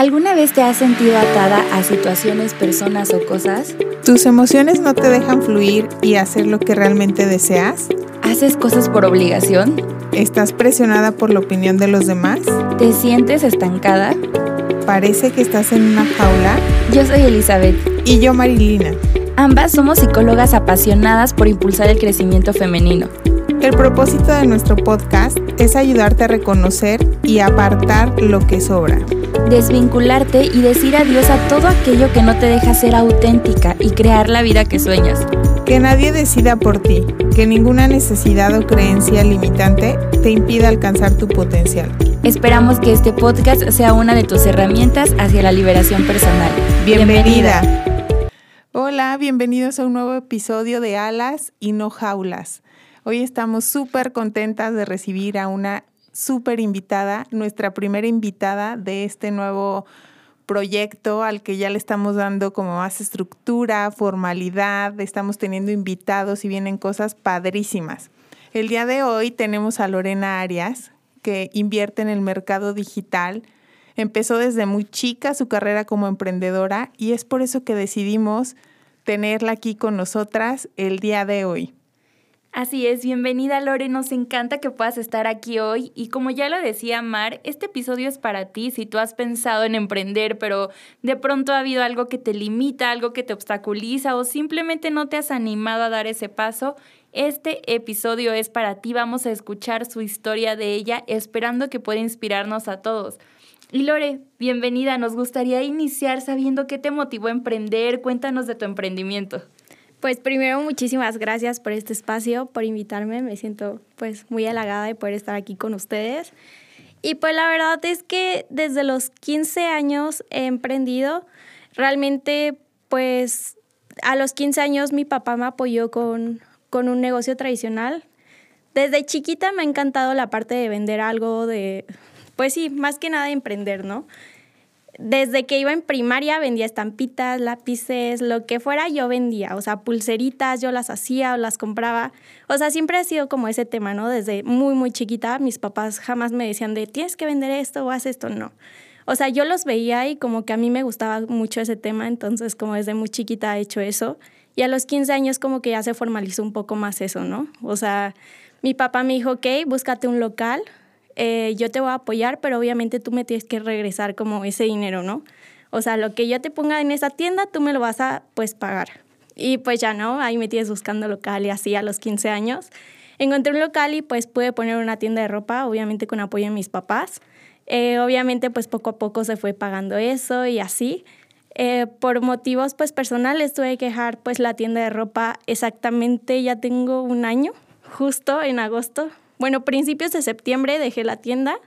¿Alguna vez te has sentido atada a situaciones, personas o cosas? ¿Tus emociones no te dejan fluir y hacer lo que realmente deseas? ¿Haces cosas por obligación? ¿Estás presionada por la opinión de los demás? ¿Te sientes estancada? ¿Parece que estás en una jaula? Yo soy Elizabeth. Y yo Marilina. Ambas somos psicólogas apasionadas por impulsar el crecimiento femenino. El propósito de nuestro podcast es ayudarte a reconocer y apartar lo que sobra. Desvincularte y decir adiós a todo aquello que no te deja ser auténtica y crear la vida que sueñas. Que nadie decida por ti, que ninguna necesidad o creencia limitante te impida alcanzar tu potencial. Esperamos que este podcast sea una de tus herramientas hacia la liberación personal. Bienvenida. Hola, bienvenidos a un nuevo episodio de Alas y no Jaulas. Hoy estamos súper contentas de recibir a una súper invitada, nuestra primera invitada de este nuevo proyecto al que ya le estamos dando como más estructura, formalidad, estamos teniendo invitados y vienen cosas padrísimas. El día de hoy tenemos a Lorena Arias, que invierte en el mercado digital. Empezó desde muy chica su carrera como emprendedora y es por eso que decidimos tenerla aquí con nosotras el día de hoy. Así es, bienvenida Lore, nos encanta que puedas estar aquí hoy y como ya lo decía Mar, este episodio es para ti si tú has pensado en emprender pero de pronto ha habido algo que te limita, algo que te obstaculiza o simplemente no te has animado a dar ese paso. Este episodio es para ti, vamos a escuchar su historia de ella esperando que pueda inspirarnos a todos. Y Lore, bienvenida, nos gustaría iniciar sabiendo qué te motivó a emprender, cuéntanos de tu emprendimiento. Pues primero muchísimas gracias por este espacio, por invitarme. Me siento pues muy halagada de poder estar aquí con ustedes. Y pues la verdad es que desde los 15 años he emprendido. Realmente pues a los 15 años mi papá me apoyó con, con un negocio tradicional. Desde chiquita me ha encantado la parte de vender algo, de pues sí, más que nada de emprender, ¿no? Desde que iba en primaria vendía estampitas, lápices, lo que fuera yo vendía, o sea, pulseritas, yo las hacía o las compraba. O sea, siempre ha sido como ese tema, ¿no? Desde muy, muy chiquita, mis papás jamás me decían de, tienes que vender esto o haz esto, no. O sea, yo los veía y como que a mí me gustaba mucho ese tema, entonces como desde muy chiquita he hecho eso. Y a los 15 años como que ya se formalizó un poco más eso, ¿no? O sea, mi papá me dijo, ok, búscate un local, eh, yo te voy a apoyar, pero obviamente tú me tienes que regresar como ese dinero, ¿no? O sea, lo que yo te ponga en esa tienda, tú me lo vas a, pues, pagar. Y pues ya, ¿no? Ahí me tienes buscando local y así a los 15 años. Encontré un local y pues pude poner una tienda de ropa, obviamente con apoyo de mis papás. Eh, obviamente pues poco a poco se fue pagando eso y así. Eh, por motivos pues personales tuve que dejar pues la tienda de ropa exactamente, ya tengo un año, justo en agosto bueno, principios de septiembre dejé la tienda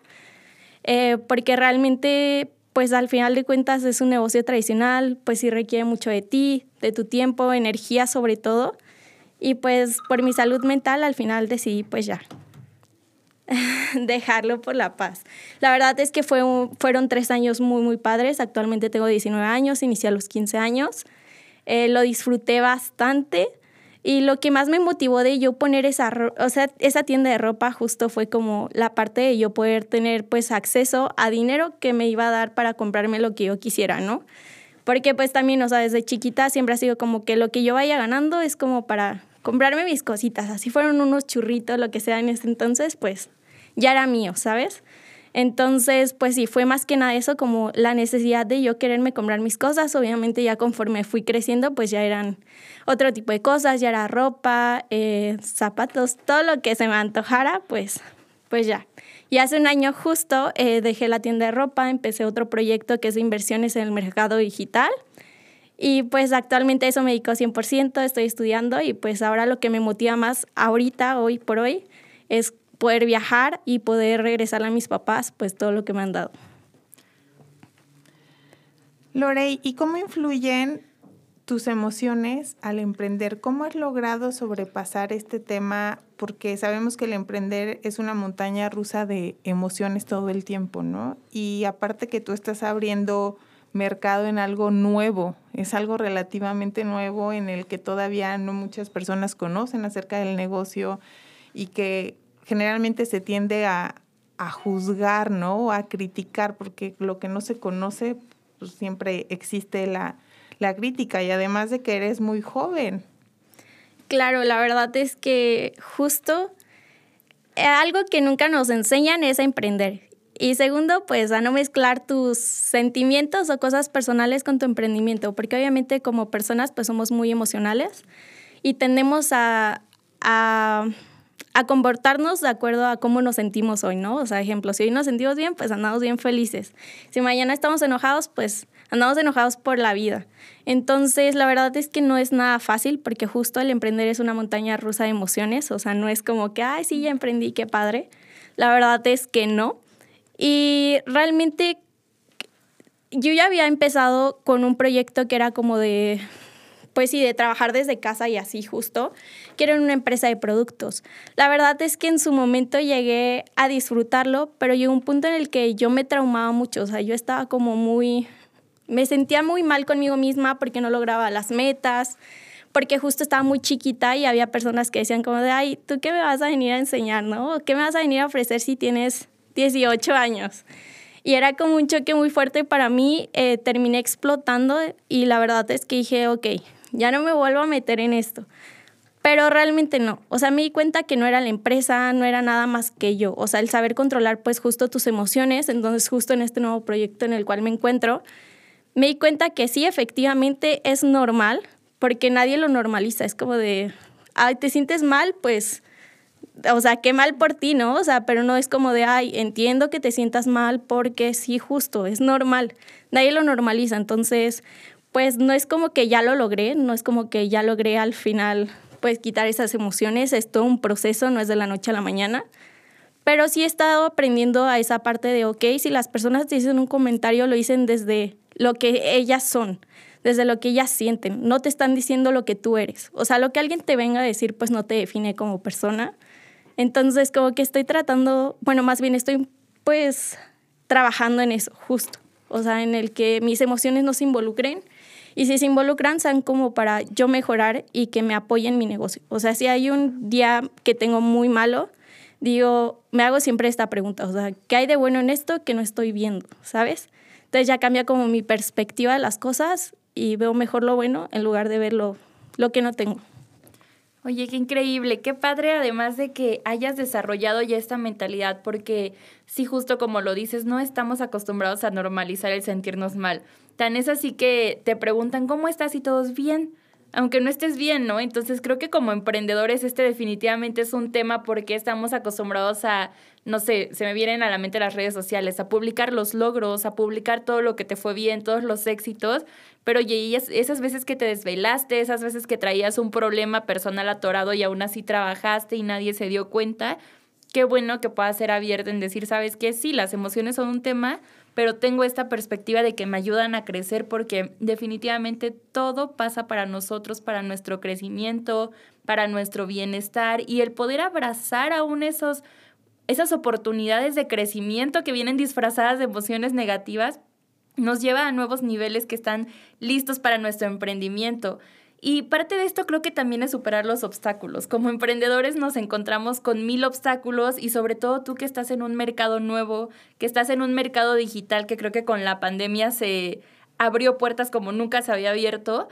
eh, porque realmente, pues al final de cuentas es un negocio tradicional, pues sí requiere mucho de ti, de tu tiempo, energía sobre todo. Y pues por mi salud mental al final decidí pues ya dejarlo por la paz. La verdad es que fue fueron tres años muy, muy padres. Actualmente tengo 19 años, inicié a los 15 años. Eh, lo disfruté bastante. Y lo que más me motivó de yo poner esa, o sea, esa tienda de ropa justo fue como la parte de yo poder tener pues acceso a dinero que me iba a dar para comprarme lo que yo quisiera, ¿no? Porque pues también, o sea, desde chiquita siempre ha sido como que lo que yo vaya ganando es como para comprarme mis cositas, así fueron unos churritos, lo que sea en ese entonces, pues ya era mío, ¿sabes? Entonces, pues sí, fue más que nada eso, como la necesidad de yo quererme comprar mis cosas. Obviamente ya conforme fui creciendo, pues ya eran otro tipo de cosas, ya era ropa, eh, zapatos, todo lo que se me antojara, pues, pues ya. Y hace un año justo eh, dejé la tienda de ropa, empecé otro proyecto que es de inversiones en el mercado digital. Y pues actualmente eso me dedico 100%, estoy estudiando y pues ahora lo que me motiva más ahorita, hoy por hoy, es poder viajar y poder regresar a mis papás, pues todo lo que me han dado. Lorey, ¿y cómo influyen tus emociones al emprender? ¿Cómo has logrado sobrepasar este tema? Porque sabemos que el emprender es una montaña rusa de emociones todo el tiempo, ¿no? Y aparte que tú estás abriendo mercado en algo nuevo, es algo relativamente nuevo en el que todavía no muchas personas conocen acerca del negocio y que generalmente se tiende a, a juzgar, ¿no? A criticar, porque lo que no se conoce, pues siempre existe la, la crítica y además de que eres muy joven. Claro, la verdad es que justo eh, algo que nunca nos enseñan es a emprender. Y segundo, pues a no mezclar tus sentimientos o cosas personales con tu emprendimiento, porque obviamente como personas pues somos muy emocionales y tendemos a, a, a, comportarnos de acuerdo a cómo nos sentimos hoy, ¿no? O sea, ejemplo, si hoy nos sentimos bien, pues andamos bien felices. Si mañana estamos enojados, pues andamos enojados por la vida. Entonces, la verdad es que no es nada fácil porque justo el emprender es una montaña rusa de emociones, o sea, no es como que, ay, sí, ya emprendí, qué padre. La verdad es que no. Y realmente yo ya había empezado con un proyecto que era como de, pues sí, de trabajar desde casa y así justo, que era una empresa de productos. La verdad es que en su momento llegué a disfrutarlo, pero llegó un punto en el que yo me traumaba mucho, o sea, yo estaba como muy, me sentía muy mal conmigo misma porque no lograba las metas, porque justo estaba muy chiquita y había personas que decían como de, ay, ¿tú qué me vas a venir a enseñar, no? ¿Qué me vas a venir a ofrecer si tienes 18 años? Y era como un choque muy fuerte para mí, eh, terminé explotando y la verdad es que dije, ok, ya no me vuelvo a meter en esto. Pero realmente no. O sea, me di cuenta que no era la empresa, no era nada más que yo. O sea, el saber controlar pues justo tus emociones. Entonces, justo en este nuevo proyecto en el cual me encuentro, me di cuenta que sí, efectivamente es normal, porque nadie lo normaliza. Es como de, ay, te sientes mal, pues, o sea, qué mal por ti, ¿no? O sea, pero no es como de, ay, entiendo que te sientas mal porque sí, justo, es normal. Nadie lo normaliza. Entonces, pues no es como que ya lo logré, no es como que ya logré al final, pues, quitar esas emociones. Es todo un proceso, no es de la noche a la mañana. Pero sí he estado aprendiendo a esa parte de, ok, si las personas te dicen un comentario, lo dicen desde lo que ellas son, desde lo que ellas sienten. No te están diciendo lo que tú eres. O sea, lo que alguien te venga a decir, pues no te define como persona. Entonces, como que estoy tratando, bueno, más bien estoy pues trabajando en eso, justo. O sea, en el que mis emociones no se involucren. Y si se involucran, sean como para yo mejorar y que me apoyen mi negocio. O sea, si hay un día que tengo muy malo, digo, me hago siempre esta pregunta, o sea, ¿qué hay de bueno en esto que no estoy viendo? ¿Sabes? Entonces ya cambia como mi perspectiva de las cosas y veo mejor lo bueno en lugar de ver lo, que no tengo. Oye, qué increíble, qué padre además de que hayas desarrollado ya esta mentalidad, porque sí, justo como lo dices, no estamos acostumbrados a normalizar el sentirnos mal. Tan es así que te preguntan, ¿cómo estás y todos bien? aunque no estés bien, ¿no? Entonces creo que como emprendedores este definitivamente es un tema porque estamos acostumbrados a, no sé, se me vienen a la mente las redes sociales, a publicar los logros, a publicar todo lo que te fue bien, todos los éxitos, pero oye, esas veces que te desvelaste, esas veces que traías un problema personal atorado y aún así trabajaste y nadie se dio cuenta, qué bueno que puedas ser abierto en decir, ¿sabes qué? Sí, las emociones son un tema, pero tengo esta perspectiva de que me ayudan a crecer porque definitivamente todo pasa para nosotros, para nuestro crecimiento, para nuestro bienestar y el poder abrazar aún esos esas oportunidades de crecimiento que vienen disfrazadas de emociones negativas nos lleva a nuevos niveles que están listos para nuestro emprendimiento. Y parte de esto creo que también es superar los obstáculos. Como emprendedores nos encontramos con mil obstáculos y sobre todo tú que estás en un mercado nuevo, que estás en un mercado digital que creo que con la pandemia se abrió puertas como nunca se había abierto.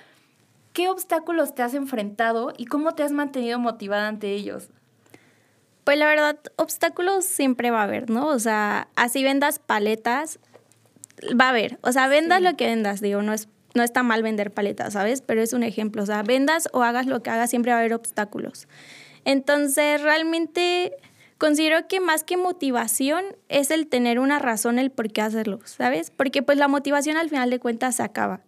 ¿Qué obstáculos te has enfrentado y cómo te has mantenido motivada ante ellos? Pues la verdad, obstáculos siempre va a haber, ¿no? O sea, así vendas paletas, va a haber. O sea, vendas lo que vendas, digo, no es no está mal vender paletas, ¿sabes? Pero es un ejemplo, o sea, vendas o hagas lo que hagas, siempre va a haber obstáculos. Entonces, realmente considero que más que motivación es el tener una razón el por qué hacerlo, ¿sabes? Porque pues la motivación al final de cuentas se acaba.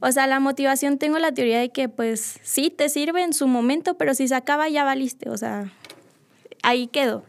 O sea, la motivación tengo la teoría de que pues sí te sirve en su momento, pero si se acaba ya valiste, o sea, ahí quedó.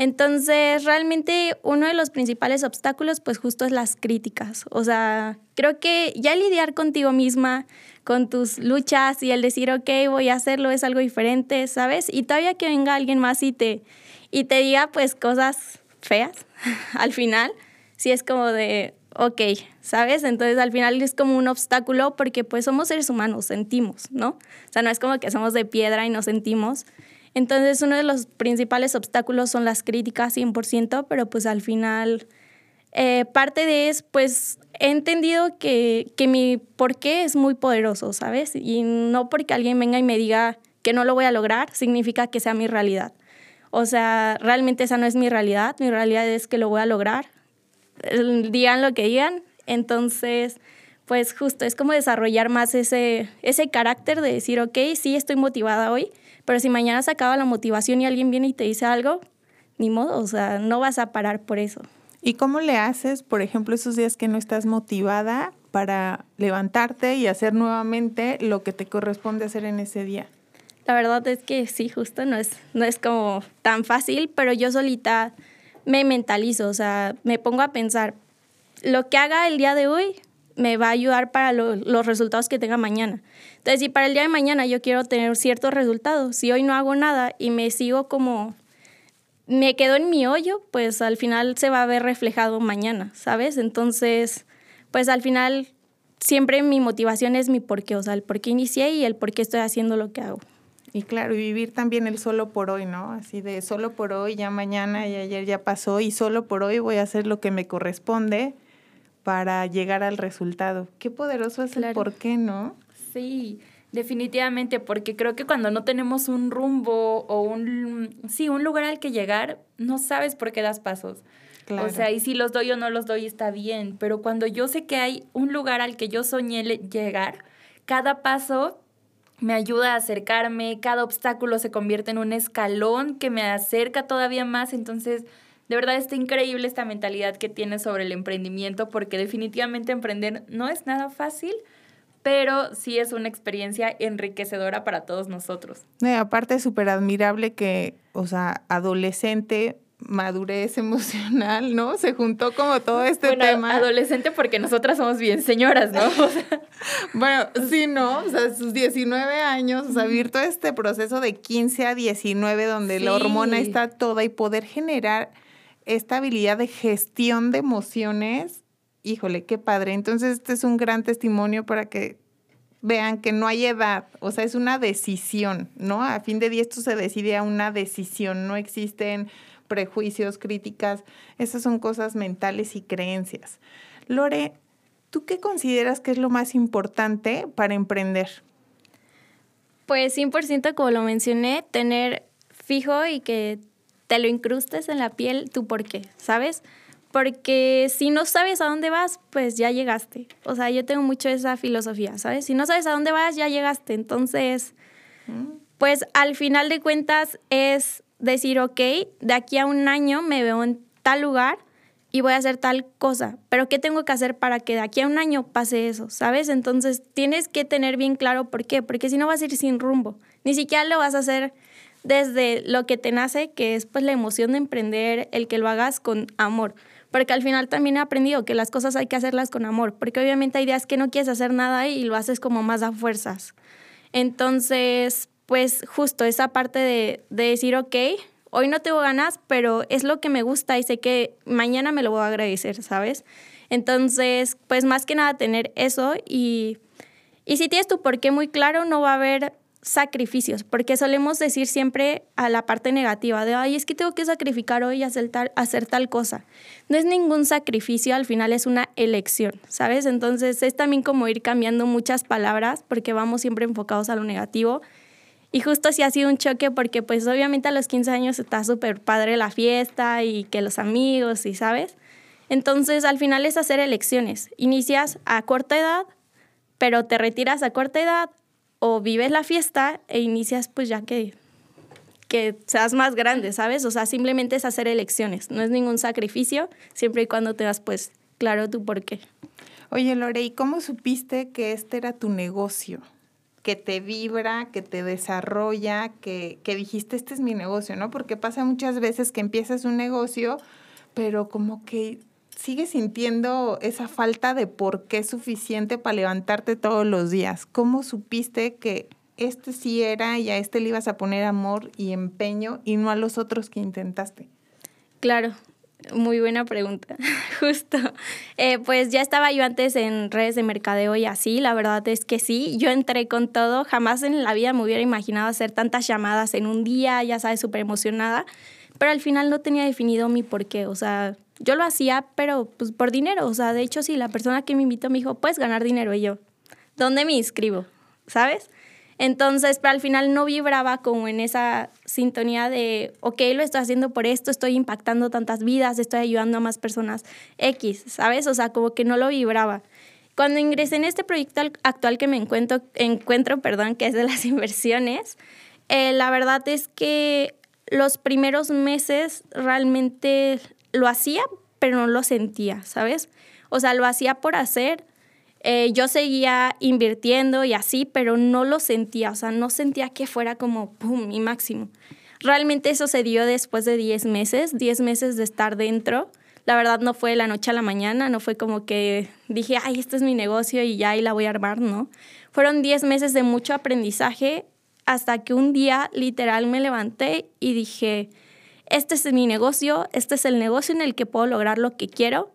Entonces, realmente uno de los principales obstáculos, pues justo es las críticas. O sea, creo que ya lidiar contigo misma, con tus luchas y el decir, ok, voy a hacerlo, es algo diferente, ¿sabes? Y todavía que venga alguien más y te, y te diga, pues, cosas feas al final, sí es como de, ok, ¿sabes? Entonces al final es como un obstáculo porque pues somos seres humanos, sentimos, ¿no? O sea, no es como que somos de piedra y no sentimos. Entonces uno de los principales obstáculos son las críticas 100%, pero pues al final eh, parte de es, pues he entendido que, que mi porqué es muy poderoso, ¿sabes? Y no porque alguien venga y me diga que no lo voy a lograr, significa que sea mi realidad. O sea, realmente esa no es mi realidad, mi realidad es que lo voy a lograr, digan lo que digan, entonces pues justo es como desarrollar más ese, ese carácter de decir, ok, sí estoy motivada hoy, pero si mañana se acaba la motivación y alguien viene y te dice algo, ni modo, o sea, no vas a parar por eso. ¿Y cómo le haces, por ejemplo, esos días que no estás motivada para levantarte y hacer nuevamente lo que te corresponde hacer en ese día? La verdad es que sí, justo no es, no es como tan fácil, pero yo solita me mentalizo, o sea, me pongo a pensar, lo que haga el día de hoy me va a ayudar para los resultados que tenga mañana. Entonces, si para el día de mañana yo quiero tener ciertos resultados, si hoy no hago nada y me sigo como me quedo en mi hoyo, pues al final se va a ver reflejado mañana, ¿sabes? Entonces, pues al final siempre mi motivación es mi porqué, o sea, el por qué inicié y el por qué estoy haciendo lo que hago. Y claro, y vivir también el solo por hoy, ¿no? Así de solo por hoy, ya mañana y ayer ya pasó y solo por hoy voy a hacer lo que me corresponde para llegar al resultado. Qué poderoso es el por qué, ¿no? Sí. Definitivamente, porque creo que cuando no tenemos un rumbo o un, sí, un lugar al que llegar, no sabes por qué das pasos. O sea, y si los doy o no los doy está bien, pero cuando yo sé que hay un lugar al que yo soñé llegar, cada paso me ayuda a acercarme, cada obstáculo se convierte en un escalón que me acerca todavía más, entonces de verdad está increíble esta mentalidad que tienes sobre el emprendimiento, porque definitivamente emprender no es nada fácil, pero sí es una experiencia enriquecedora para todos nosotros. aparte es súper admirable que, o sea, adolescente, madurez emocional, ¿no? Se juntó como todo este bueno, tema. Adolescente porque nosotras somos bien señoras, ¿no? bueno, sí, ¿no? O sea, sus 19 años, o sea, vivir todo este proceso de 15 a 19 donde la hormona está toda y poder generar esta habilidad de gestión de emociones híjole, qué padre. Entonces, este es un gran testimonio para que vean que no hay edad, o sea, es una decisión, ¿no? A fin de día esto se decide a una decisión, no existen prejuicios, críticas, esas son cosas mentales y creencias. Lore, ¿tú qué consideras que es lo más importante para emprender? Pues 100% como lo mencioné, tener fijo y que te lo incrustes en la piel tu por qué, ¿sabes? Porque si no sabes a dónde vas, pues ya llegaste. O sea, yo tengo mucho esa filosofía, ¿sabes? Si no sabes a dónde vas, ya llegaste. Entonces, pues al final de cuentas es decir, ok, de aquí a un año me veo en tal lugar y voy a hacer tal cosa, pero ¿qué tengo que hacer para que de aquí a un año pase eso? ¿Sabes? Entonces tienes que tener bien claro por qué, porque si no vas a ir sin rumbo. Ni siquiera lo vas a hacer desde lo que te nace, que es pues la emoción de emprender, el que lo hagas con amor porque al final también he aprendido que las cosas hay que hacerlas con amor, porque obviamente hay días que no quieres hacer nada y lo haces como más a fuerzas. Entonces, pues justo esa parte de, decir, ok, hoy no tengo ganas, pero es lo que me gusta y sé que mañana me lo voy a agradecer, ¿sabes? Entonces, pues más que nada tener eso y, y si tienes tu por qué muy claro, no va a haber sacrificios, porque solemos decir siempre a la parte negativa de, ay, es que tengo que sacrificar hoy y hacer tal, hacer tal cosa. No es ningún sacrificio, al final es una elección, ¿sabes? Entonces es también como ir cambiando muchas palabras porque vamos siempre enfocados a lo negativo. Y justo así ha sido un choque porque pues obviamente a los 15 años está súper padre la fiesta y que los amigos y, ¿sabes? Entonces al final es hacer elecciones. Inicias a corta edad, pero te retiras a corta edad o vives la fiesta e inicias pues ya que, que seas más grande, ¿sabes? O sea, simplemente es hacer elecciones, no es ningún sacrificio, siempre y cuando te das pues claro tu por qué. Oye, Lore, ¿y cómo supiste que este era tu negocio? Que te vibra, que te desarrolla, que, que dijiste, este es mi negocio, ¿no? Porque pasa muchas veces que empiezas un negocio, pero como que sigues sintiendo esa falta de por qué suficiente para levantarte todos los días. ¿Cómo supiste que este sí era y a este le ibas a poner amor y empeño y no a los otros que intentaste? Claro, Muy buena pregunta, justo. Eh, pues ya estaba yo antes en redes de mercadeo y así, la verdad es que sí, yo entré con todo, jamás en la vida me hubiera imaginado hacer tantas llamadas en un día, ya sabes, súper emocionada, pero al final no tenía definido mi por qué, o sea, yo lo hacía, pero pues por dinero, o sea, de hecho sí, la persona que me invitó me dijo, puedes ganar dinero y yo, ¿dónde me inscribo? ¿Sabes? Entonces, pero al final no vibraba como en esa sintonía de, ok, lo estoy haciendo por esto, estoy impactando tantas vidas, estoy ayudando a más personas X, ¿sabes? O sea, como que no lo vibraba. Cuando ingresé en este proyecto actual que me encuentro, encuentro perdón, que es de las inversiones, eh, la verdad es que los primeros meses realmente lo hacía, pero no lo sentía, ¿sabes? O sea, lo hacía por hacer, eh, yo seguía invirtiendo y así, pero no lo sentía, o sea, no sentía que fuera como, ¡pum!, mi máximo. Realmente eso se dio después de 10 meses, 10 meses de estar dentro. La verdad no fue de la noche a la mañana, no fue como que dije, ay, este es mi negocio y ya ahí la voy a armar, ¿no? Fueron 10 meses de mucho aprendizaje hasta que un día literal me levanté y dije, este es mi negocio, este es el negocio en el que puedo lograr lo que quiero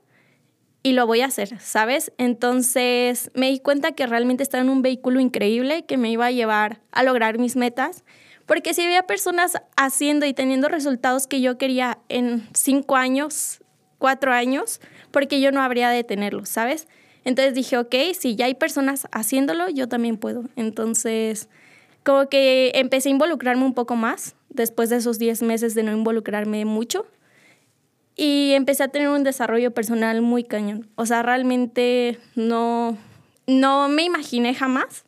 y lo voy a hacer, ¿sabes? Entonces me di cuenta que realmente estaba en un vehículo increíble que me iba a llevar a lograr mis metas, porque si había personas haciendo y teniendo resultados que yo quería en cinco años, cuatro años, porque yo no habría de tenerlos, ¿sabes? Entonces dije, ok, si ya hay personas haciéndolo, yo también puedo. Entonces, como que empecé a involucrarme un poco más después de esos diez meses de no involucrarme mucho y empecé a tener un desarrollo personal muy cañón. O sea, realmente no, no me imaginé jamás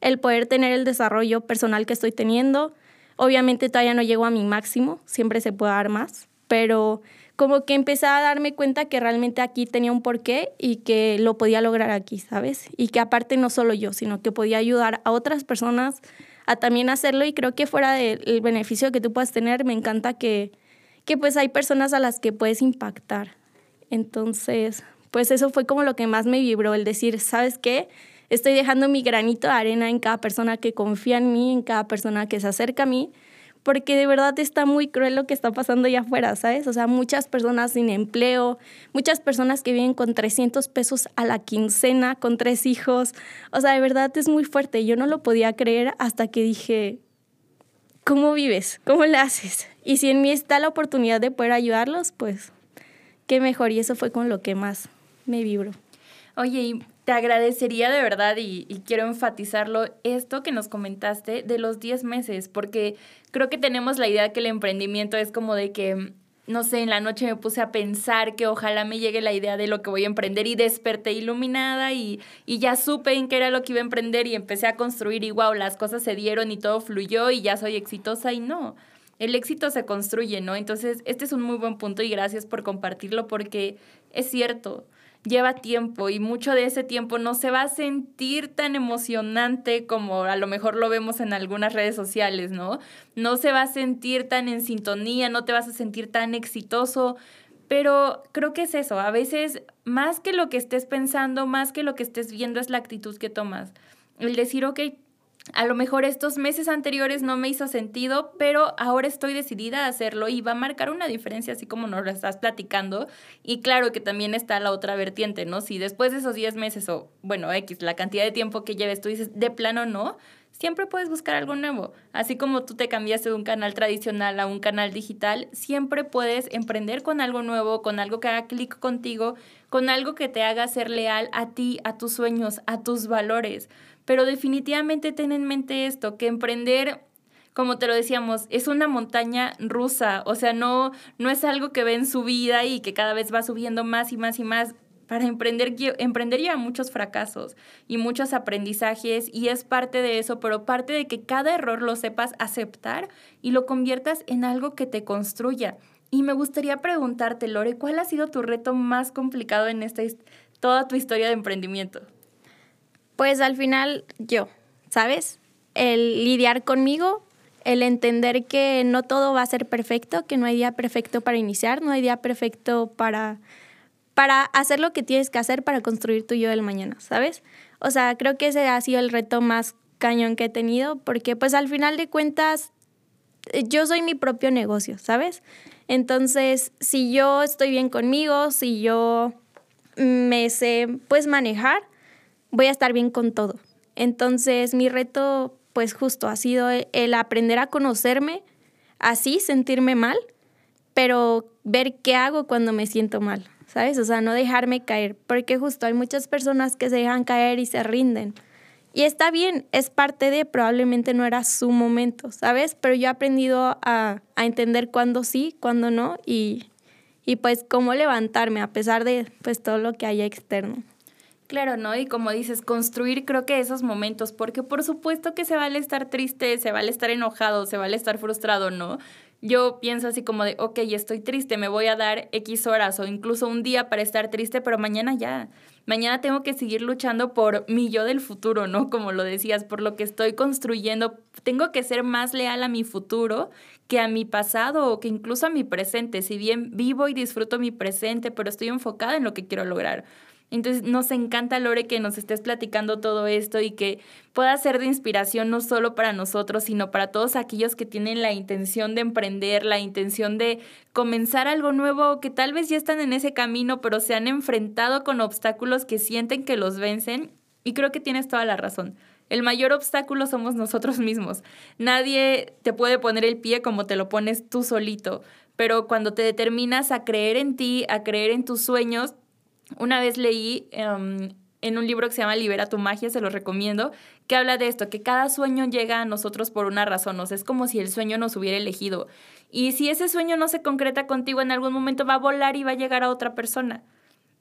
el poder tener el desarrollo personal que estoy teniendo. Obviamente todavía no llego a mi máximo, siempre se puede dar más, pero como que empecé a darme cuenta que realmente aquí tenía un porqué y que lo podía lograr aquí, ¿sabes? Y que aparte no solo yo, sino que podía ayudar a otras personas a también hacerlo y creo que fuera del beneficio que tú puedas tener, me encanta que, que pues hay personas a las que puedes impactar. Entonces, pues eso fue como lo que más me vibró, el decir, ¿sabes qué? Estoy dejando mi granito de arena en cada persona que confía en mí, en cada persona que se acerca a mí, porque de verdad está muy cruel lo que está pasando allá afuera, ¿sabes? O sea, muchas personas sin empleo, muchas personas que viven con 300 pesos a la quincena, con tres hijos. O sea, de verdad es muy fuerte. Yo no lo podía creer hasta que dije, ¿cómo vives? ¿Cómo le haces? Y si en mí está la oportunidad de poder ayudarlos, pues qué mejor. Y eso fue con lo que más me vibró. Oye, y te agradecería de verdad, y, quiero enfatizarlo, esto que nos comentaste de los 10 meses, porque creo que tenemos la idea que el emprendimiento es como de que, no sé, en la noche me puse a pensar que ojalá me llegue la idea de lo que voy a emprender y desperté iluminada y, y ya supe en qué era lo que iba a emprender y empecé a construir y wow, las cosas se dieron y todo fluyó y ya soy exitosa y no el éxito se construye, ¿no? Entonces, este es un muy buen punto y gracias por compartirlo porque es cierto, lleva tiempo y mucho de ese tiempo no se va a sentir tan emocionante como a lo mejor lo vemos en algunas redes sociales, ¿no? No se va a sentir tan en sintonía, no te vas a sentir tan exitoso, pero creo que es eso, a veces más que lo que estés pensando, más que lo que estés viendo es la actitud que tomas. El decir, ok, a lo mejor estos meses anteriores no me hizo sentido, pero ahora estoy decidida a hacerlo y va a marcar una diferencia así como nos lo estás platicando. Y claro que también está la otra vertiente, ¿no? Si después de esos 10 meses o, bueno, X, la cantidad de tiempo que lleves, tú dices, de plano no, siempre puedes buscar algo nuevo. Así como tú te cambiaste de un canal tradicional a un canal digital, siempre puedes emprender con algo nuevo, con algo que haga clic contigo, con algo que te haga ser leal a ti, a tus sueños, a tus valores. Pero definitivamente ten en mente esto, que emprender como te lo decíamos, es una montaña rusa, o sea, no, no es algo que ve en su vida y que cada vez va subiendo más y más y más. Para emprender, emprender lleva muchos fracasos y muchos aprendizajes y es parte de eso, pero parte de que cada error lo sepas aceptar y lo conviertas en algo que te construya. Y me gustaría preguntarte, Lore, ¿cuál ha sido tu reto más complicado en esta toda tu historia de emprendimiento? Pues al final yo, ¿sabes? El lidiar conmigo, el entender que no todo va a ser perfecto, que no hay día perfecto para iniciar, no hay día perfecto para, para hacer lo que tienes que hacer para construir tu yo del mañana, ¿sabes? O sea, creo que ese ha sido el reto más cañón que he tenido, porque pues al final de cuentas yo soy mi propio negocio, ¿sabes? Entonces, si yo estoy bien conmigo, si yo me sé pues manejar, voy a estar bien con todo. Entonces, mi reto pues justo ha sido el aprender a conocerme, así sentirme mal, pero ver qué hago cuando me siento mal, ¿sabes? O sea, no dejarme caer, porque justo hay muchas personas que se dejan caer y se rinden. Y está bien, es parte de, probablemente no era su momento, ¿sabes? Pero yo he aprendido a, a entender cuándo sí, cuándo no, y, y pues cómo levantarme a pesar de pues todo lo que haya externo. Claro, ¿no? Y como dices, construir creo que esos momentos, porque por supuesto que se vale estar triste, se vale estar enojado, se vale estar frustrado, ¿no? Yo pienso así como de, ok, estoy triste, me voy a dar X horas o incluso un día para estar triste, pero mañana ya, mañana tengo que seguir luchando por mi yo del futuro, ¿no? Como lo decías, por lo que estoy construyendo, tengo que ser más leal a mi futuro que a mi pasado o que incluso a mi presente, si bien vivo y disfruto mi presente, pero estoy enfocada en lo que quiero lograr. Entonces nos encanta, Lore, que nos estés platicando todo esto y que pueda ser de inspiración no solo para nosotros, sino para todos aquellos que tienen la intención de emprender, la intención de comenzar algo nuevo, que tal vez ya están en ese camino, pero se han enfrentado con obstáculos que sienten que los vencen. Y creo que tienes toda la razón. El mayor obstáculo somos nosotros mismos. Nadie te puede poner el pie como te lo pones tú solito, pero cuando te determinas a creer en ti, a creer en tus sueños, una vez leí em, en un libro que se llama Libera tu magia, se lo recomiendo, que habla de esto, que cada sueño llega a nosotros por una razón, o sea, es como si el sueño nos hubiera elegido. Y si ese sueño no se concreta contigo, en algún momento va a volar y va a llegar a otra persona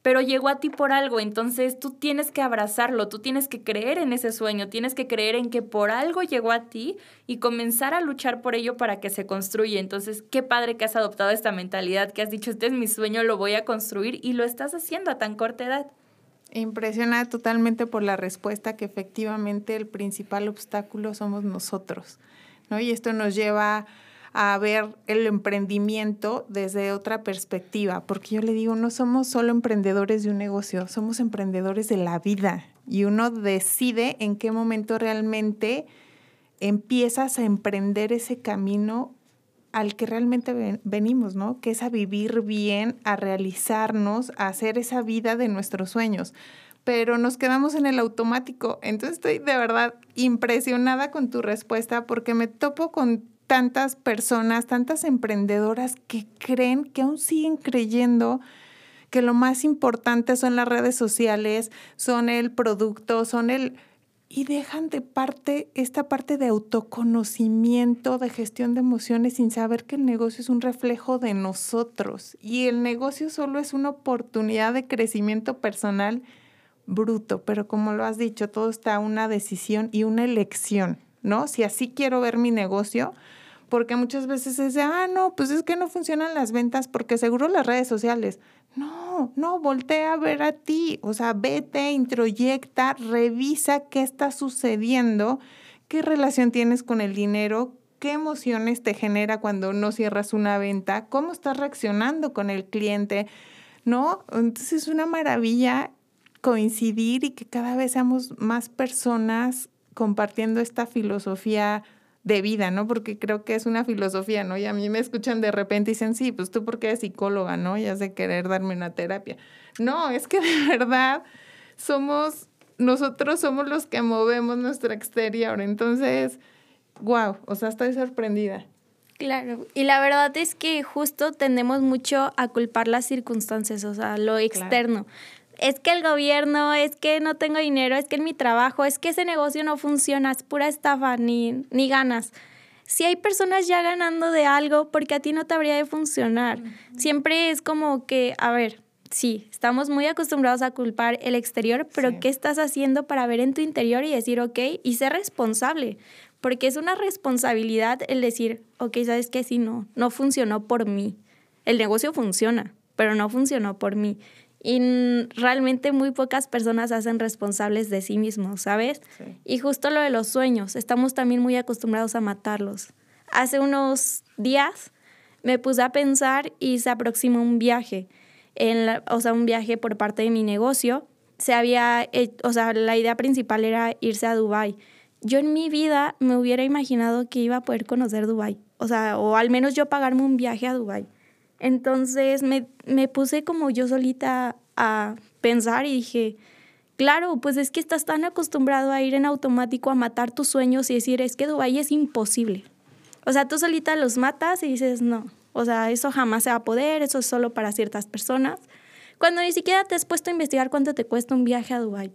pero llegó a ti por algo, entonces tú tienes que abrazarlo, tú tienes que creer en ese sueño, tienes que creer en que por algo llegó a ti y comenzar a luchar por ello para que se construya. Entonces, qué padre que has adoptado esta mentalidad, que has dicho, este es mi sueño, lo voy a construir y lo estás haciendo a tan corta edad. Impresiona totalmente por la respuesta que efectivamente el principal obstáculo somos nosotros, ¿no? Y esto nos lleva a ver el emprendimiento desde otra perspectiva, porque yo le digo, no somos solo emprendedores de un negocio, somos emprendedores de la vida y uno decide en qué momento realmente empiezas a emprender ese camino al que realmente venimos, ¿no? Que es a vivir bien, a realizarnos, a hacer esa vida de nuestros sueños. Pero nos quedamos en el automático. Entonces estoy de verdad impresionada con tu respuesta porque me topo con tantas personas, tantas emprendedoras que creen, que aún siguen creyendo que lo más importante son las redes sociales, son el producto, son el... Y dejan de parte esta parte de autoconocimiento, de gestión de emociones, sin saber que el negocio es un reflejo de nosotros. Y el negocio solo es una oportunidad de crecimiento personal bruto, pero como lo has dicho, todo está una decisión y una elección. ¿No? Si así quiero ver mi negocio, porque muchas veces es de, ah, no, pues es que no funcionan las ventas porque seguro las redes sociales. No, no, voltea a ver a ti, o sea, vete, introyecta, revisa qué está sucediendo, qué relación tienes con el dinero, qué emociones te genera cuando no cierras una venta, cómo estás reaccionando con el cliente, ¿no? Entonces es una maravilla coincidir y que cada vez seamos más personas compartiendo esta filosofía de vida, ¿no? Porque creo que es una filosofía, ¿no? Y a mí me escuchan de repente y dicen, sí, pues tú porque eres psicóloga, ¿no? Y has de querer darme una terapia. No, es que de verdad somos, nosotros somos los que movemos nuestro exterior. Entonces, wow, o sea, estoy sorprendida. Claro, y la verdad es que justo tendemos mucho a culpar las circunstancias, o sea, lo externo es que el gobierno, es que no tengo dinero, es que en mi trabajo, es que ese negocio no funciona, es pura estafa, ni, ni ganas. Si hay personas ya ganando de algo, porque a ti no te habría de funcionar. Siempre es como que, a ver, sí, estamos muy acostumbrados a culpar el exterior, pero ¿qué estás haciendo para ver en tu interior y decir, ok, y ser responsable? Porque es una responsabilidad el decir, ok, sabes que sí, no, no funcionó por mí. El negocio funciona, pero no funcionó por mí y realmente muy pocas personas hacen responsables de sí mismos, ¿sabes? Y justo lo de los sueños, estamos también muy acostumbrados a matarlos. Hace unos días me puse a pensar y se aproximó un viaje, en o sea, un viaje por parte de mi negocio. Se había, o sea, la idea principal era irse a Dubai. Yo en mi vida me hubiera imaginado que iba a poder conocer Dubai, o sea, o al menos yo pagarme un viaje a Dubai Entonces me, me puse como yo solita a pensar y dije, claro, pues es que estás tan acostumbrado a ir en automático a matar tus sueños y decir, es que Dubái es imposible. O sea, tú solita los matas y dices, no, o sea, eso jamás se va a poder, eso es solo para ciertas personas. Cuando ni siquiera te has puesto a investigar cuánto te cuesta un viaje a Dubái.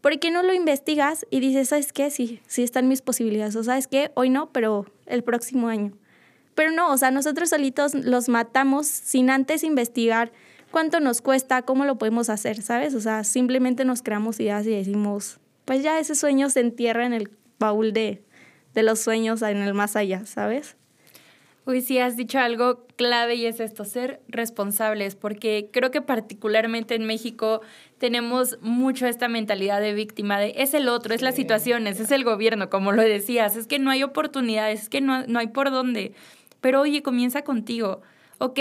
¿Por qué no lo investigas y dices, ¿sabes qué? Sí, sí están mis posibilidades. O sabes qué, hoy no, pero el próximo año. Pero no, o sea, nosotros solitos los matamos sin antes investigar cuánto nos cuesta, cómo lo podemos hacer, ¿sabes? O sea, simplemente nos creamos ideas y decimos, pues ya ese sueño se entierra en el baúl de, de los sueños en el más allá, ¿sabes? Uy, sí, has dicho algo clave y es esto, ser responsables, porque creo que particularmente en México tenemos mucho esta mentalidad de víctima, de es el otro, es las situaciones, es el gobierno, como lo decías, es que no hay oportunidades, es que no, no hay por dónde. Pero oye, comienza contigo. Ok,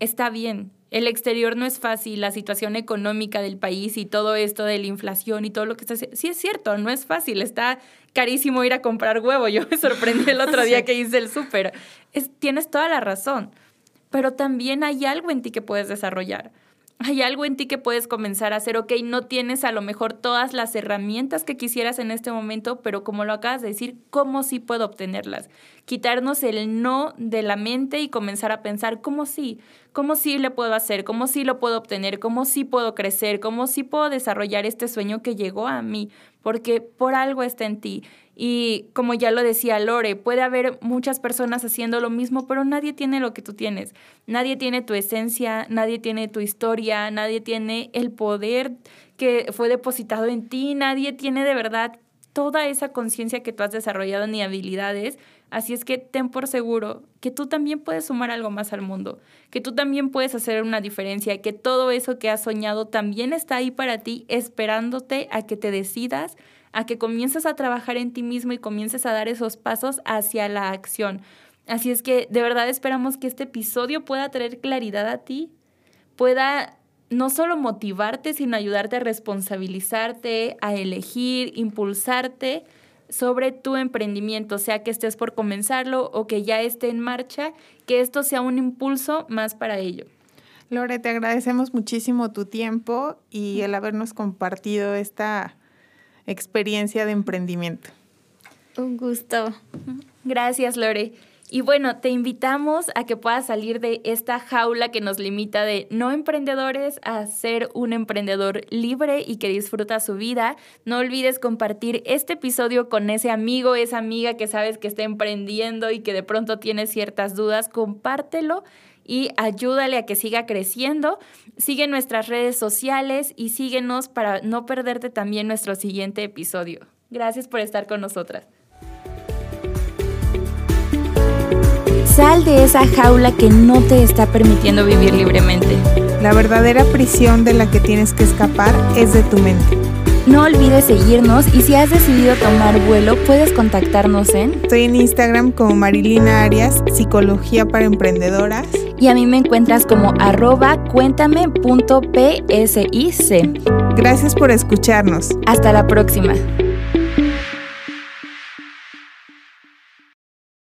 está bien, el exterior no es fácil, la situación económica del país y todo esto de la inflación y todo lo que está... Sí es cierto, no es fácil, está carísimo ir a comprar huevo. Yo me sorprendí el otro día que hice el súper. Tienes toda la razón, pero también hay algo en ti que puedes desarrollar hay algo en ti que puedes comenzar a hacer, ok, no tienes a lo mejor todas las herramientas que quisieras en este momento, pero como lo acabas de decir, ¿cómo sí puedo obtenerlas? Quitarnos el no de la mente y comenzar a pensar, ¿cómo sí? ¿Cómo sí le puedo hacer? ¿Cómo sí lo puedo obtener? ¿Cómo sí puedo crecer? ¿Cómo sí puedo desarrollar este sueño que llegó a mí? Porque por algo está en ti. Y como ya lo decía Lore, puede haber muchas personas haciendo lo mismo, pero nadie tiene lo que tú tienes. Nadie tiene tu esencia, nadie tiene tu historia, nadie tiene el poder que fue depositado en ti, nadie tiene de verdad toda esa conciencia que tú has desarrollado ni habilidades. Así es que ten por seguro que tú también puedes sumar algo más al mundo, que tú también puedes hacer una diferencia, que todo eso que has soñado también está ahí para ti, esperándote a que te decidas a que comiences a trabajar en ti mismo y comiences a dar esos pasos hacia la acción. Así es que de verdad esperamos que este episodio pueda traer claridad a ti, pueda no solo motivarte, sino ayudarte a responsabilizarte, a elegir, impulsarte sobre tu emprendimiento, sea que estés por comenzarlo o que ya esté en marcha, que esto sea un impulso más para ello. Lore, te agradecemos muchísimo tu tiempo y el habernos compartido esta experiencia de emprendimiento. Un gusto. Gracias, Lore. Y bueno, te invitamos a que puedas salir de esta jaula que nos limita de no emprendedores a ser un emprendedor libre y que disfruta su vida. No olvides compartir este episodio con ese amigo, esa amiga que sabes que está emprendiendo y que de pronto tiene ciertas dudas. Compártelo y ayúdale a que siga creciendo. Sigue nuestras redes sociales y síguenos para no perderte también nuestro siguiente episodio. Gracias por estar con nosotras. Sal de esa jaula que no te está permitiendo vivir libremente. La verdadera prisión de la que tienes que escapar es de tu mente. No olvides seguirnos y si has decidido tomar vuelo, puedes contactarnos en... Estoy en Instagram como Marilina Arias, Psicología para Emprendedoras. Y a mí me encuentras como arroba cuéntame.psic. Gracias por escucharnos. Hasta la próxima.